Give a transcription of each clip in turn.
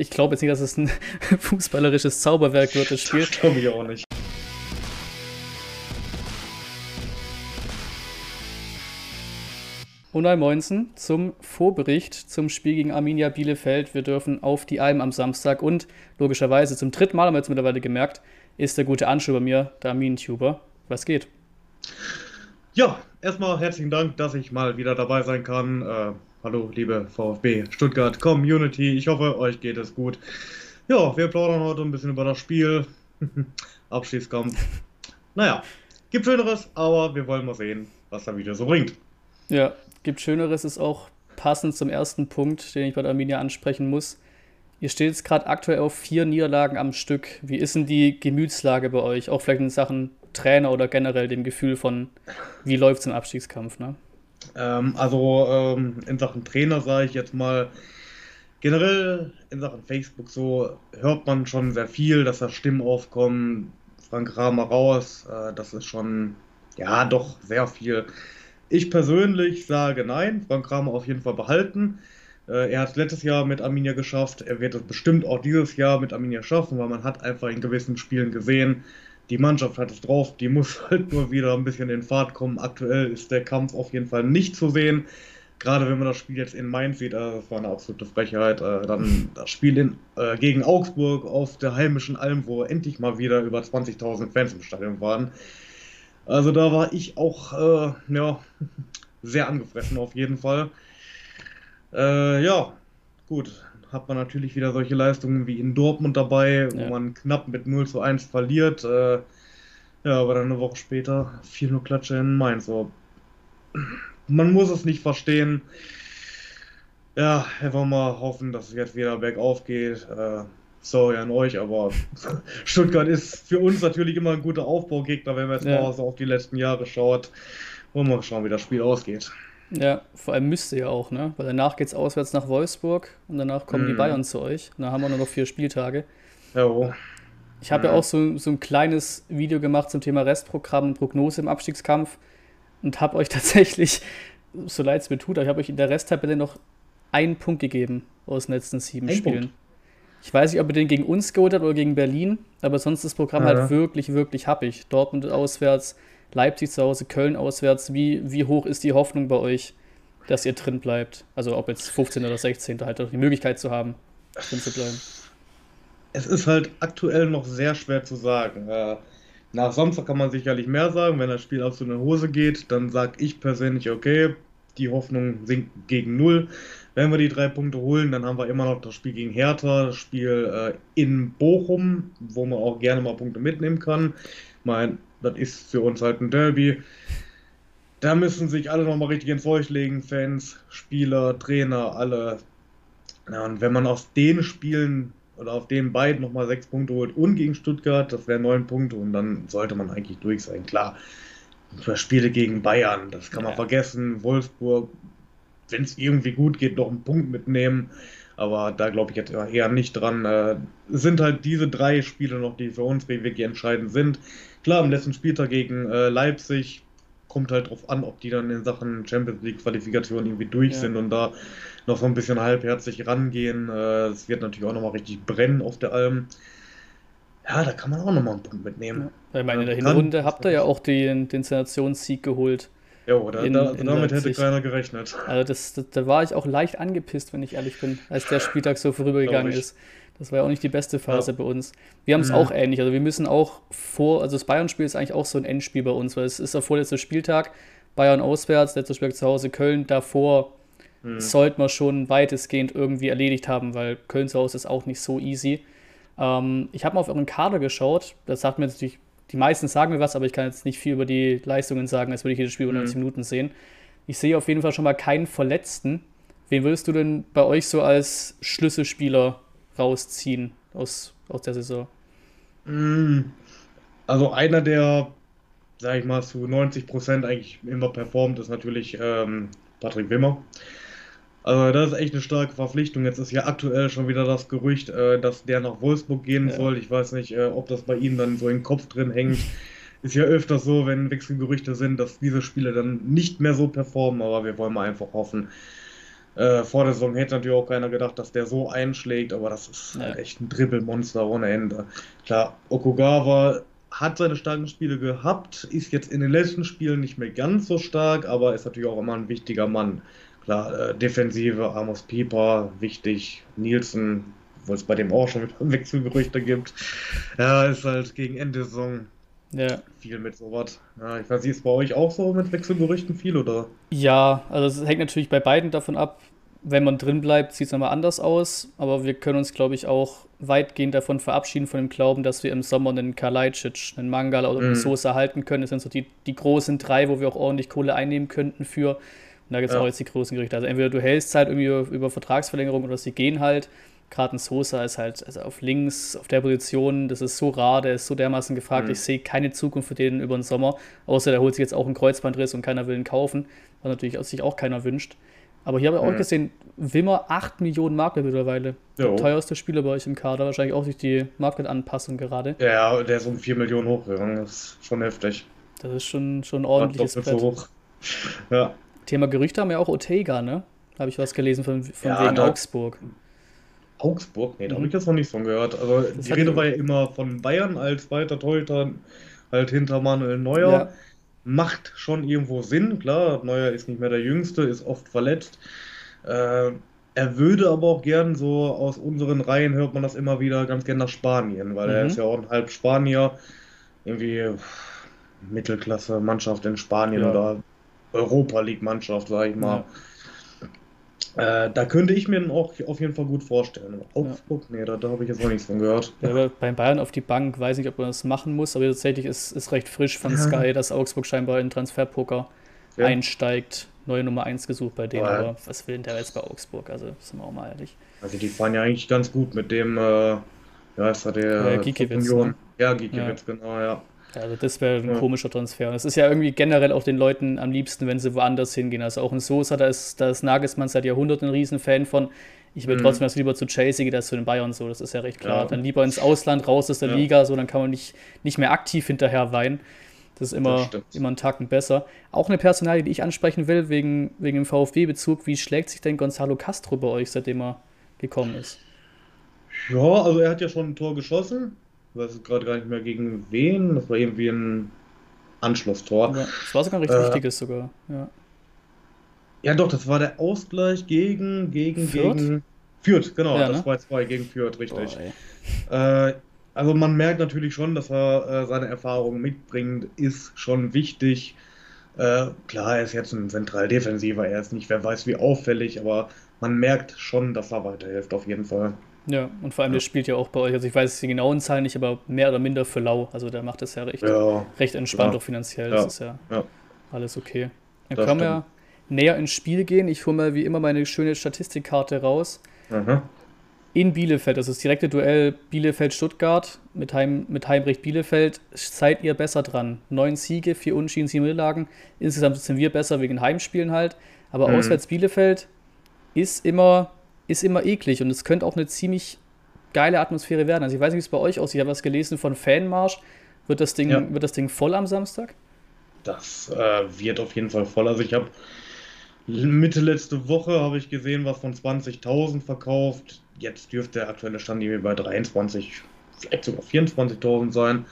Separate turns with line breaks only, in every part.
Ich glaube jetzt nicht, dass es ein fußballerisches Zauberwerk wird, das Spiel.
Das glaube ich auch nicht.
Unai Moinsen zum Vorbericht zum Spiel gegen Arminia Bielefeld. Wir dürfen auf die Alm am Samstag und logischerweise zum dritten Mal, haben wir jetzt mittlerweile gemerkt, ist der gute Anschuh bei mir, der Armin-Tuber. Was geht?
Ja, erstmal herzlichen Dank, dass ich mal wieder dabei sein kann. Äh, hallo, liebe VfB Stuttgart Community. Ich hoffe, euch geht es gut. Ja, wir plaudern heute ein bisschen über das Spiel. Abschießkampf. Naja, gibt Schöneres, aber wir wollen mal sehen, was er wieder so bringt.
Ja, gibt Schöneres, ist auch passend zum ersten Punkt, den ich bei der Arminia ansprechen muss. Ihr steht jetzt gerade aktuell auf vier Niederlagen am Stück. Wie ist denn die Gemütslage bei euch? Auch vielleicht in Sachen Trainer oder generell dem Gefühl von, wie läuft es im Abstiegskampf? Ne?
Ähm, also ähm, in Sachen Trainer sage ich jetzt mal, generell in Sachen Facebook so hört man schon sehr viel, dass da Stimmen aufkommen. Frank Kramer raus, äh, das ist schon, ja, doch sehr viel. Ich persönlich sage nein, Frank Kramer auf jeden Fall behalten. Äh, er hat es letztes Jahr mit Arminia geschafft, er wird es bestimmt auch dieses Jahr mit Arminia schaffen, weil man hat einfach in gewissen Spielen gesehen, die Mannschaft hat es drauf, die muss halt nur wieder ein bisschen in Fahrt kommen. Aktuell ist der Kampf auf jeden Fall nicht zu sehen. Gerade wenn man das Spiel jetzt in Mainz sieht, also das war eine absolute Frechheit. Äh, dann das Spiel in, äh, gegen Augsburg auf der heimischen Alm, wo endlich mal wieder über 20.000 Fans im Stadion waren. Also da war ich auch äh, ja, sehr angefressen auf jeden Fall. Äh, ja, gut, hat man natürlich wieder solche Leistungen wie in Dortmund dabei, wo man knapp mit 0 zu 1 verliert. Äh, ja, aber dann eine Woche später 4-0 Klatsche in Mainz. So. Man muss es nicht verstehen. Ja, einfach mal hoffen, dass es jetzt wieder bergauf geht. Äh, sorry an euch, aber Stuttgart ist für uns natürlich immer ein guter Aufbaugegner, wenn man jetzt ja. mal so auf die letzten Jahre schaut. Wollen wir mal schauen, wie das Spiel ausgeht.
Ja, vor allem müsste ja auch, ne? Weil danach geht es auswärts nach Wolfsburg und danach kommen mm. die mhm. Bayern zu euch. Und dann haben wir nur noch vier Spieltage.
Jo.
Ich habe ja. ja auch so, so ein kleines Video gemacht zum Thema Restprogramm und Prognose im Abstiegskampf und habe euch tatsächlich, so leid es mir tut, aber ich habe euch in der Resttabelle noch einen Punkt gegeben aus den letzten sieben ein Spielen. Punkt. Ich weiß nicht, ob ihr den gegen uns geholt habt oder gegen Berlin, aber sonst ist das Programm ja. halt wirklich, wirklich happig. Dortmund auswärts, Leipzig zu Hause, Köln auswärts. Wie, wie hoch ist die Hoffnung bei euch, dass ihr drin bleibt? Also ob jetzt 15 oder 16. halt die Möglichkeit zu haben, drin zu bleiben.
Es ist halt aktuell noch sehr schwer zu sagen. Äh, nach Samstag kann man sicherlich mehr sagen. Wenn das Spiel auf so eine Hose geht, dann sage ich persönlich, okay, die Hoffnung sinkt gegen null. Wenn wir die drei Punkte holen, dann haben wir immer noch das Spiel gegen Hertha, das Spiel äh, in Bochum, wo man auch gerne mal Punkte mitnehmen kann. Ich meine, das ist für uns halt ein Derby. Da müssen sich alle nochmal richtig ins Zeug legen, Fans, Spieler, Trainer, alle. Ja, und wenn man aus den Spielen oder auf den beiden nochmal sechs Punkte holt und gegen Stuttgart, das wären neun Punkte und dann sollte man eigentlich durch sein. Klar, Spiele gegen Bayern, das kann man ja. vergessen. Wolfsburg, wenn es irgendwie gut geht, noch einen Punkt mitnehmen. Aber da glaube ich jetzt eher nicht dran. Äh, es sind halt diese drei Spiele noch, die für uns wirklich entscheidend sind. Klar, am letzten Spieltag gegen äh, Leipzig kommt halt drauf an, ob die dann in Sachen Champions League Qualifikation irgendwie durch ja. sind und da noch so ein bisschen halbherzig rangehen. Äh, es wird natürlich auch nochmal richtig brennen auf der Alm. Ja, da kann man auch nochmal einen Punkt mitnehmen. Ja.
Weil meine, in der Hinrunde habt ihr ja auch den, den Sensationssieg geholt.
Ja, da, in, da, in damit Leipzig. hätte keiner gerechnet.
Also das, das, da war ich auch leicht angepisst, wenn ich ehrlich bin, als der Spieltag so vorübergegangen ist. Das war ja auch nicht die beste Phase ja. bei uns. Wir haben es mhm. auch ähnlich. Also wir müssen auch vor, also das Bayern-Spiel ist eigentlich auch so ein Endspiel bei uns, weil es ist der vorletzte Spieltag, Bayern auswärts, letzter Spieltag zu Hause, Köln davor mhm. sollte man schon weitestgehend irgendwie erledigt haben, weil Köln zu Hause ist auch nicht so easy. Ähm, ich habe mal auf euren Kader geschaut, das sagt mir natürlich, die meisten sagen mir was, aber ich kann jetzt nicht viel über die Leistungen sagen, als würde ich jedes Spiel über 90 mhm. Minuten sehen. Ich sehe auf jeden Fall schon mal keinen Verletzten. Wen würdest du denn bei euch so als Schlüsselspieler rausziehen aus, aus der Saison?
Mm, also einer, der, sag ich mal, zu 90 Prozent eigentlich immer performt, ist natürlich ähm, Patrick Wimmer. Also das ist echt eine starke Verpflichtung. Jetzt ist ja aktuell schon wieder das Gerücht, äh, dass der nach Wolfsburg gehen ja. soll. Ich weiß nicht, äh, ob das bei ihm dann so im Kopf drin hängt. Ist ja öfter so, wenn Wechselgerüchte sind, dass diese Spieler dann nicht mehr so performen, aber wir wollen mal einfach hoffen, Äh, vor der Saison hätte natürlich auch keiner gedacht, dass der so einschlägt, aber das ist ja. halt echt ein Dribbelmonster ohne Ende. Klar, Okugawa hat seine starken Spiele gehabt, ist jetzt in den letzten Spielen nicht mehr ganz so stark, aber ist natürlich auch immer ein wichtiger Mann. Klar, äh, Defensive, Amos Pieper, wichtig, Nielsen, wo es bei dem auch schon Wechselgerüchte gibt. Ja, ist halt gegen Ende Saison ja. viel mit sowas. Ja, ich weiß nicht, ist bei euch auch so mit Wechselgerüchten viel, oder?
Ja, also es hängt natürlich bei beiden davon ab, wenn man drin bleibt, sieht es nochmal anders aus. Aber wir können uns, glaube ich, auch weitgehend davon verabschieden, von dem Glauben, dass wir im Sommer einen Kalajdzic, einen Mangala oder einen mhm. Sosa halten können. Das sind so die, die großen drei, wo wir auch ordentlich Kohle einnehmen könnten für. Und da gibt es ja. auch jetzt die großen Gerichte. Also entweder du hältst halt irgendwie über, über Vertragsverlängerung oder sie gehen halt. Gerade ein Sosa ist halt also auf links, auf der Position, das ist so rar, der ist so dermaßen gefragt. Mhm. Ich sehe keine Zukunft für den über den Sommer. Außer der holt sich jetzt auch einen Kreuzbandriss und keiner will ihn kaufen, was natürlich sich auch keiner wünscht. Aber hier habe ich auch mhm. gesehen, Wimmer 8 Millionen Mark mittlerweile. Der teuerste Spieler bei euch im Kader, wahrscheinlich auch durch die Market-Anpassung gerade.
Ja, der ist um 4 Millionen hochgegangen, das ist schon heftig.
Das ist schon, schon ein ordentliches Brett. So hoch. Ja. Thema Gerüchte haben ja auch Ortega, ne? Habe ich was gelesen von, von ja, wegen Augsburg.
Augsburg? Nee, da habe ich mhm. jetzt noch nicht von gehört. Also das die Rede war ja immer von Bayern als weiter Torhüter, halt hinter Manuel Neuer. Ja macht schon irgendwo Sinn. Klar, Neuer ist nicht mehr der Jüngste, ist oft verletzt. Äh, er würde aber auch gern so aus unseren Reihen hört man das immer wieder ganz gern nach Spanien, weil mhm. er ist ja auch ein halb Spanier. Irgendwie Mittelklasse-Mannschaft in Spanien ja. oder Europa League-Mannschaft, sag ich mal. Ja. Äh, da könnte ich mir auch auf jeden Fall gut vorstellen. Augsburg, ja. nee, da, da habe ich jetzt noch nichts von gehört.
Ja, beim Bayern auf die Bank weiß ich nicht, ob man das machen muss, aber tatsächlich ist es recht frisch von Sky, dass Augsburg scheinbar in Transferpoker ja. einsteigt. Neue Nummer 1 gesucht bei denen, aber was will denn der jetzt bei Augsburg? Also, sind wir auch mal ehrlich.
Also, die fahren ja eigentlich ganz gut mit dem, äh, ja, ist da der.
Äh, Gikiewicz, ne?
Ja, Gikiewicz, genau, ja.
Also das wäre ein ja. komischer Transfer. Und das ist ja irgendwie generell auch den Leuten am liebsten, wenn sie woanders hingehen. Also auch ein Sosa, da ist, da ist Nagelsmann seit Jahrhunderten ein Riesenfan von. Ich will mhm. trotzdem das lieber zu Chelsea als zu den Bayern so, das ist ja recht klar. Ja. Dann lieber ins Ausland, raus aus der ja. Liga, so, dann kann man nicht, nicht mehr aktiv hinterher weinen. Das ist immer, das immer einen Tacken besser. Auch eine Personalie, die ich ansprechen will, wegen, wegen dem VfB-Bezug. Wie schlägt sich denn Gonzalo Castro bei euch, seitdem er gekommen ist?
Ja, also er hat ja schon ein Tor geschossen weiß gerade gar nicht mehr gegen wen. Das war irgendwie ein Anschlusstor.
Ja, das war sogar ein richtig äh, wichtiges sogar, ja.
Ja, doch, das war der Ausgleich gegen, gegen, Fürth? gegen. Fürth, genau, ja, das ne? war 2 gegen Fürth, richtig. Boah, äh, also man merkt natürlich schon, dass er äh, seine Erfahrungen mitbringt, ist schon wichtig. Äh, klar, er ist jetzt ein Zentraldefensiver, er ist nicht, wer weiß wie auffällig, aber man merkt schon, dass er weiterhilft, auf jeden Fall.
Ja, und vor allem, der spielt ja auch bei euch, also ich weiß die genauen Zahlen nicht, aber mehr oder minder für lau. Also der macht das ja recht, ja, recht entspannt, ja. auch finanziell. Das ist ja, alles okay. Dann das können wir näher ins Spiel gehen. Ich hole mal wie immer meine schöne Statistikkarte raus. Mhm. In Bielefeld, das ist das direkte Duell Bielefeld-Stuttgart mit, Heim, mit Heimrecht Bielefeld, seid ihr besser dran. Neun Siege, vier Unschieden, sieben Niederlagen. Insgesamt sind wir besser wegen Heimspielen halt. Aber mhm. auswärts Bielefeld ist immer ist immer eklig und es könnte auch eine ziemlich geile Atmosphäre werden. Also ich weiß nicht, wie es bei euch aussieht. Ich habe was gelesen von Fanmarsch. Wird das Ding, ja. wird das Ding voll am Samstag?
Das äh, wird auf jeden Fall voll. Also ich habe Mitte letzte Woche habe ich gesehen, was von 20.000 verkauft. Jetzt dürfte der aktuelle Stand irgendwie bei 23, vielleicht sogar 24.000 sein.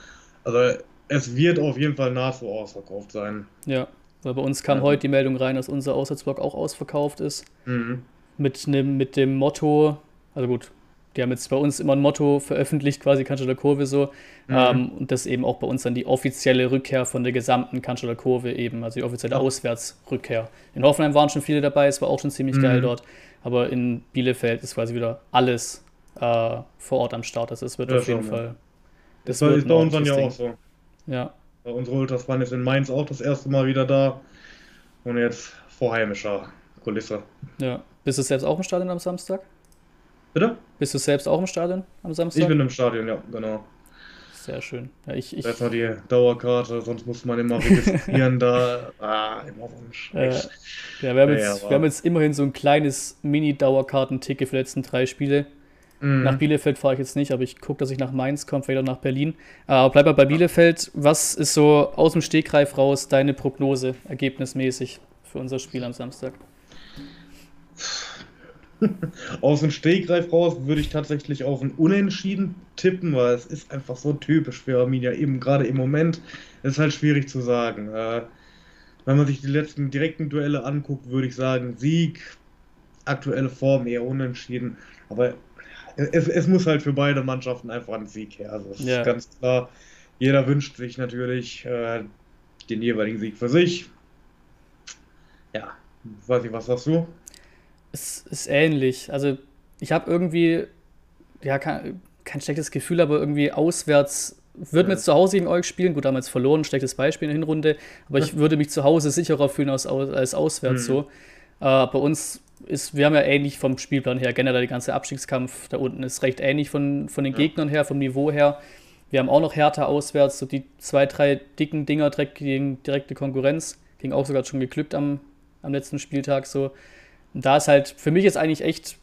Also es wird auf jeden Fall nahezu ausverkauft sein.
Ja, weil bei uns kam ja. heute die Meldung rein, dass unser Auswärtsblock auch ausverkauft ist. Mhm mit, ne, mit dem Motto, also gut, die haben jetzt bei uns immer ein Motto veröffentlicht, quasi Kanzler Kurve so. Mhm. Ähm, und das eben auch bei uns dann die offizielle Rückkehr von der gesamten Kanzler Kurve eben, also die offizielle ja. Auswärtsrückkehr. In Hoffenheim waren schon viele dabei, es war auch schon ziemlich mhm. geil dort. Aber in Bielefeld ist quasi wieder alles äh, vor Ort am Start. Das ist, wird ja, auf jeden Fall.
Das, das ist bei uns dann ja auch so. Ja. Bei unsere Ultras waren jetzt in Mainz auch das erste Mal wieder da. Und jetzt vor heimischer Kulisse.
Ja. Bist du selbst auch im Stadion am Samstag?
Bitte?
Bist du selbst auch im Stadion am Samstag?
Ich bin im Stadion, ja, genau.
Sehr schön. Ja, ich, ich,
war die Dauerkarte, sonst muss man immer registrieren da. Ah, immer
Wunsch. Äh, ja, wir haben, jetzt, ja, wir haben jetzt immerhin so ein kleines Mini-Dauerkartenticket für die letzten drei Spiele. Mhm. Nach Bielefeld fahre ich jetzt nicht, aber ich gucke, dass ich nach Mainz komme, vielleicht auch nach Berlin. Aber bleib mal bei Bielefeld. Was ist so aus dem Stegreif raus deine Prognose, ergebnismäßig, für unser Spiel am Samstag?
Aus dem Stegreif raus würde ich tatsächlich auf ein Unentschieden tippen, weil es ist einfach so typisch für Arminia, eben gerade im Moment. ist halt schwierig zu sagen. Äh, wenn man sich die letzten direkten Duelle anguckt, würde ich sagen, Sieg, aktuelle Form eher unentschieden. Aber es, es muss halt für beide Mannschaften einfach ein Sieg her. Also das ja. ist ganz klar. Jeder wünscht sich natürlich äh, den jeweiligen Sieg für sich. Ja, weiß ich, was sagst du?
Es ist ähnlich. Also ich habe irgendwie, ja, kein, kein, schlechtes Gefühl, aber irgendwie auswärts würde ja. mir zu Hause gegen euch spielen. Gut, damals verloren, schlechtes Beispiel in der Hinrunde, aber ich würde mich zu Hause sicherer fühlen als, als auswärts mhm. so. Äh, bei uns ist, wir haben ja ähnlich vom Spielplan her, generell der ganze Abstiegskampf da unten ist recht ähnlich von, von den ja. Gegnern her, vom Niveau her. Wir haben auch noch härter auswärts, so die zwei, drei dicken Dinger direkt gegen direkte Konkurrenz. Ging auch sogar schon geglückt am, am letzten Spieltag so. Und da ist halt, für mich ist eigentlich echt,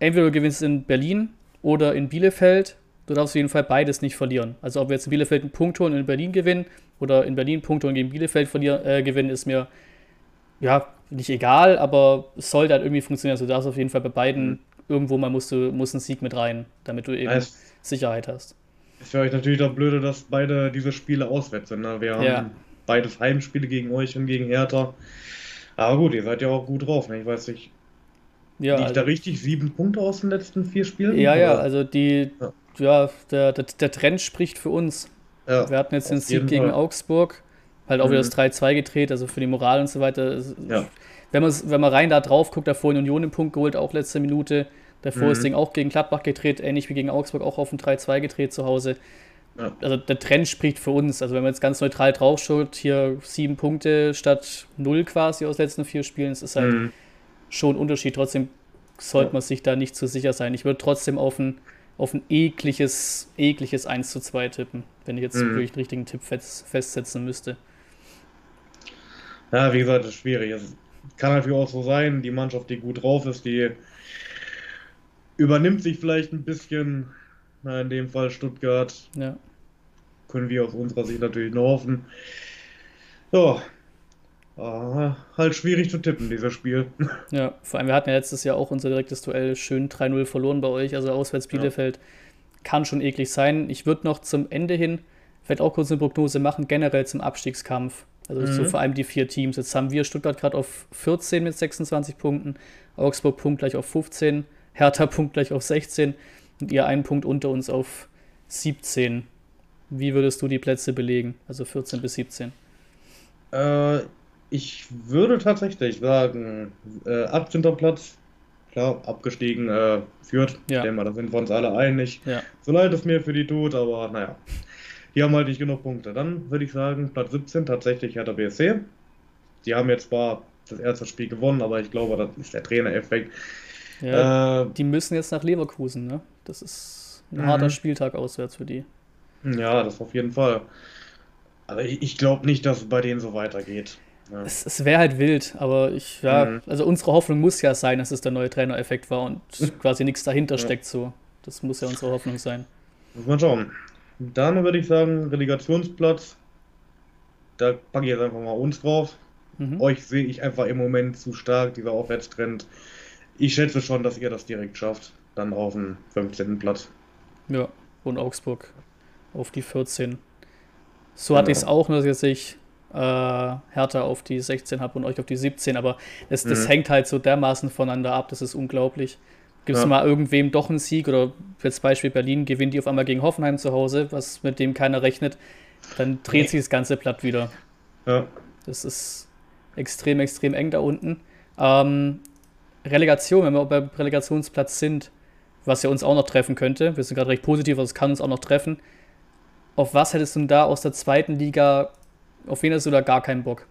entweder du gewinnst in Berlin oder in Bielefeld. Du darfst auf jeden Fall beides nicht verlieren. Also ob wir jetzt in Bielefeld einen Punkt holen und in Berlin gewinnen oder in Berlin Punkt holen gegen Bielefeld verlieren, äh, gewinnen, ist mir ja nicht egal, aber es sollte halt irgendwie funktionieren. Also du darfst auf jeden Fall bei beiden mhm. irgendwo mal musst du musst einen Sieg mit rein, damit du eben es, Sicherheit hast.
Ist für euch natürlich auch blöde, dass beide diese Spiele auswärts sind. Ne? Wir haben ja. beides Heimspiele gegen euch und gegen Hertha. Aber gut, ihr seid ja auch gut drauf. Ne? Ich weiß nicht, ja, Liegt also, da richtig sieben Punkte aus den letzten vier Spielen?
Ja, oder? ja, also die, ja, ja der, der, der, Trend spricht für uns. Ja, wir hatten jetzt den Sieg gegen Fall. Augsburg, halt auch mhm. wieder das 3-2 gedreht, also für die Moral und so weiter. Ja. Wenn, wenn man rein da drauf guckt, davor in Union den Punkt geholt, auch letzte Minute. Davor mhm. ist Ding auch gegen Gladbach gedreht, ähnlich wie gegen Augsburg, auch auf ein 3-2 gedreht zu Hause. Ja. Also der Trend spricht für uns. Also wenn man jetzt ganz neutral drauf schaut, hier sieben Punkte statt null quasi aus den letzten vier Spielen, es ist halt. Mhm schon ein Unterschied. Trotzdem sollte man sich da nicht zu sicher sein. Ich würde trotzdem auf ein, auf ein ekliges, ekliges 1 zu 2 tippen, wenn ich jetzt mhm. wirklich den richtigen Tipp fest, festsetzen müsste.
Ja, wie gesagt, das ist schwierig. Es kann natürlich auch so sein, die Mannschaft, die gut drauf ist, die übernimmt sich vielleicht ein bisschen. Na, in dem Fall Stuttgart. Ja. Können wir aus unserer Sicht natürlich nur hoffen. So, Uh, halt schwierig zu tippen, dieser Spiel.
Ja, vor allem, wir hatten ja letztes Jahr auch unser direktes Duell schön 3-0 verloren bei euch, also auswärts Bielefeld. Ja. Kann schon eklig sein. Ich würde noch zum Ende hin vielleicht auch kurz eine Prognose machen, generell zum Abstiegskampf. Also mhm. so vor allem die vier Teams. Jetzt haben wir Stuttgart gerade auf 14 mit 26 Punkten, Augsburg punktgleich auf 15, Hertha punktgleich auf 16 und ihr einen Punkt unter uns auf 17. Wie würdest du die Plätze belegen? Also 14 bis 17?
Äh, ich würde tatsächlich sagen, äh, 18. Platz, klar, abgestiegen, äh, führt. Ja. Ich denke mal, da sind wir uns alle einig. Ja. So leid es mir für die tut, aber naja, die haben halt nicht genug Punkte. Dann würde ich sagen, Platz 17 tatsächlich Hertha BSC. Die haben jetzt zwar das erste Spiel gewonnen, aber ich glaube, das ist der Trainereffekt.
Ja, äh, die müssen jetzt nach Leverkusen, ne? Das ist ein harter mhm. Spieltag auswärts für die.
Ja, das auf jeden Fall. Aber ich, ich glaube nicht, dass es bei denen so weitergeht.
Ja. Es, es wäre halt wild, aber ich, ja, mhm. also unsere Hoffnung muss ja sein, dass es der neue Trainereffekt war und quasi nichts dahinter ja. steckt so. Das muss ja unsere Hoffnung sein.
Muss man schauen. Dann würde ich sagen, Relegationsplatz. Da packe ich jetzt einfach mal uns drauf. Mhm. Euch sehe ich einfach im Moment zu stark, dieser Aufwärtstrend. Ich schätze schon, dass ihr das direkt schafft. Dann auf den 15. Platz.
Ja, und Augsburg auf die 14. So hatte ich es auch, nur dass ich äh, Hertha auf die 16 habe und euch auf die 17, aber das, das mhm. hängt halt so dermaßen voneinander ab, das ist unglaublich. Gibt es ja. mal irgendwem doch einen Sieg oder jetzt Beispiel Berlin gewinnt die auf einmal gegen Hoffenheim zu Hause, was mit dem keiner rechnet, dann dreht nee. sich das ganze Blatt wieder. Ja. Das ist extrem, extrem eng da unten. Ähm, Relegation, wenn wir bei Relegationsplatz sind, was ja uns auch noch treffen könnte, wir sind gerade recht positiv, aber es kann uns auch noch treffen. Auf was hättest du da aus der zweiten Liga auf wen hast du da gar keinen Bock?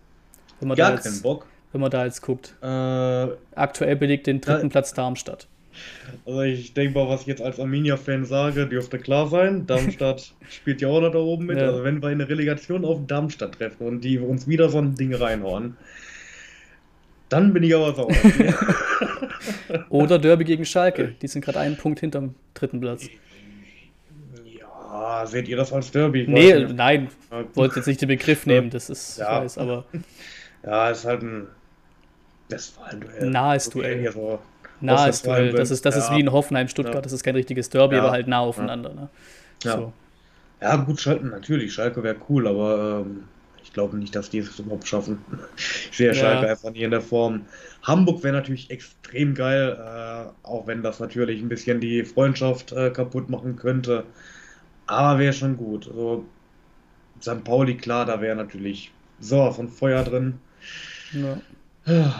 Wenn man gar da jetzt, keinen Bock?
Wenn man da jetzt guckt. Äh, Aktuell belegt den dritten äh, Platz Darmstadt.
Also ich denke mal, was ich jetzt als Arminia-Fan sage, dürfte klar sein. Darmstadt spielt ja auch noch da oben mit. Ja. Also wenn wir eine Relegation auf Darmstadt treffen und die uns wieder so ein Ding reinhauen, dann bin ich aber sauer.
Oder Derby gegen Schalke. Die sind gerade einen Punkt hinterm dritten Platz.
Ah, seht ihr das als Derby?
Nee, nicht. nein. Wollte jetzt nicht den Begriff nehmen, das ist,
ja.
weiß, aber.
Ja, ist halt ein Westfalen-Duell.
Nahes Duell. So Nahes Duell. Das ist, das ja. ist wie in Hoffenheim, Stuttgart. Ja. Das ist kein richtiges Derby, ja. aber halt nah aufeinander. Ne?
Ja. So. ja, gut, Schalke, natürlich. Schalke wäre cool, aber ähm, ich glaube nicht, dass die es überhaupt schaffen. Ich sehe Schalke einfach nie in der Form. Hamburg wäre natürlich extrem geil, äh, auch wenn das natürlich ein bisschen die Freundschaft äh, kaputt machen könnte. Aber wäre schon gut. Also, St. Pauli, klar, da wäre natürlich so von Feuer drin. Ja.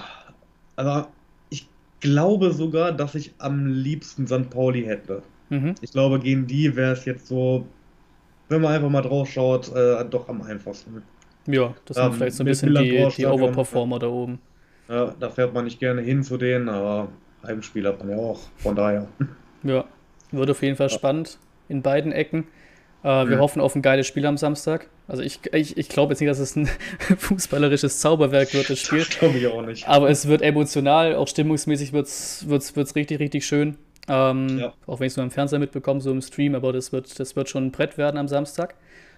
Aber ich glaube sogar, dass ich am liebsten St. Pauli hätte. Mhm. Ich glaube, gegen die wäre es jetzt so, wenn man einfach mal drauf schaut, äh, doch am einfachsten.
Ja, das sind ähm, vielleicht so ein bisschen die, die Overperformer da oben.
Ja, da fährt man nicht gerne hin zu denen, aber Heimspiel hat man ja auch, von daher.
Ja, wird auf jeden Fall ja. spannend in beiden Ecken. Äh, wir mhm. hoffen auf ein geiles Spiel am Samstag. Also ich, ich, ich glaube jetzt nicht, dass es ein fußballerisches Zauberwerk wird, das Spiel. Das glaube ich auch nicht. Aber es wird emotional, auch stimmungsmäßig wird es wird's, wird's richtig, richtig schön. Ähm, ja. Auch wenn ich es nur im Fernseher mitbekomme, so im Stream, aber das wird, das wird schon ein Brett werden am Samstag.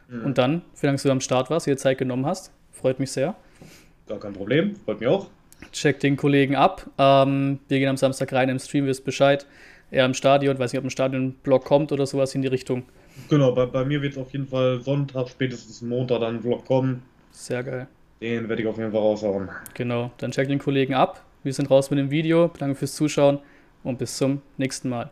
Mhm. Und dann, vielen Dank, dass du am Start warst, dir Zeit genommen hast. Freut mich sehr.
Gar kein Problem, freut mich auch.
Check den Kollegen ab. Ähm, wir gehen am Samstag rein im Stream, wisst Bescheid. Er im Stadion, weiß nicht, ob ein Stadion-Blog kommt oder sowas in die Richtung.
Genau, bei, bei mir wird es auf jeden Fall Sonntag, spätestens Montag dann ein Vlog kommen.
Sehr geil.
Den werde ich auf jeden Fall raushauen.
Genau, dann check den Kollegen ab. Wir sind raus mit dem Video. Danke fürs Zuschauen und bis zum nächsten Mal.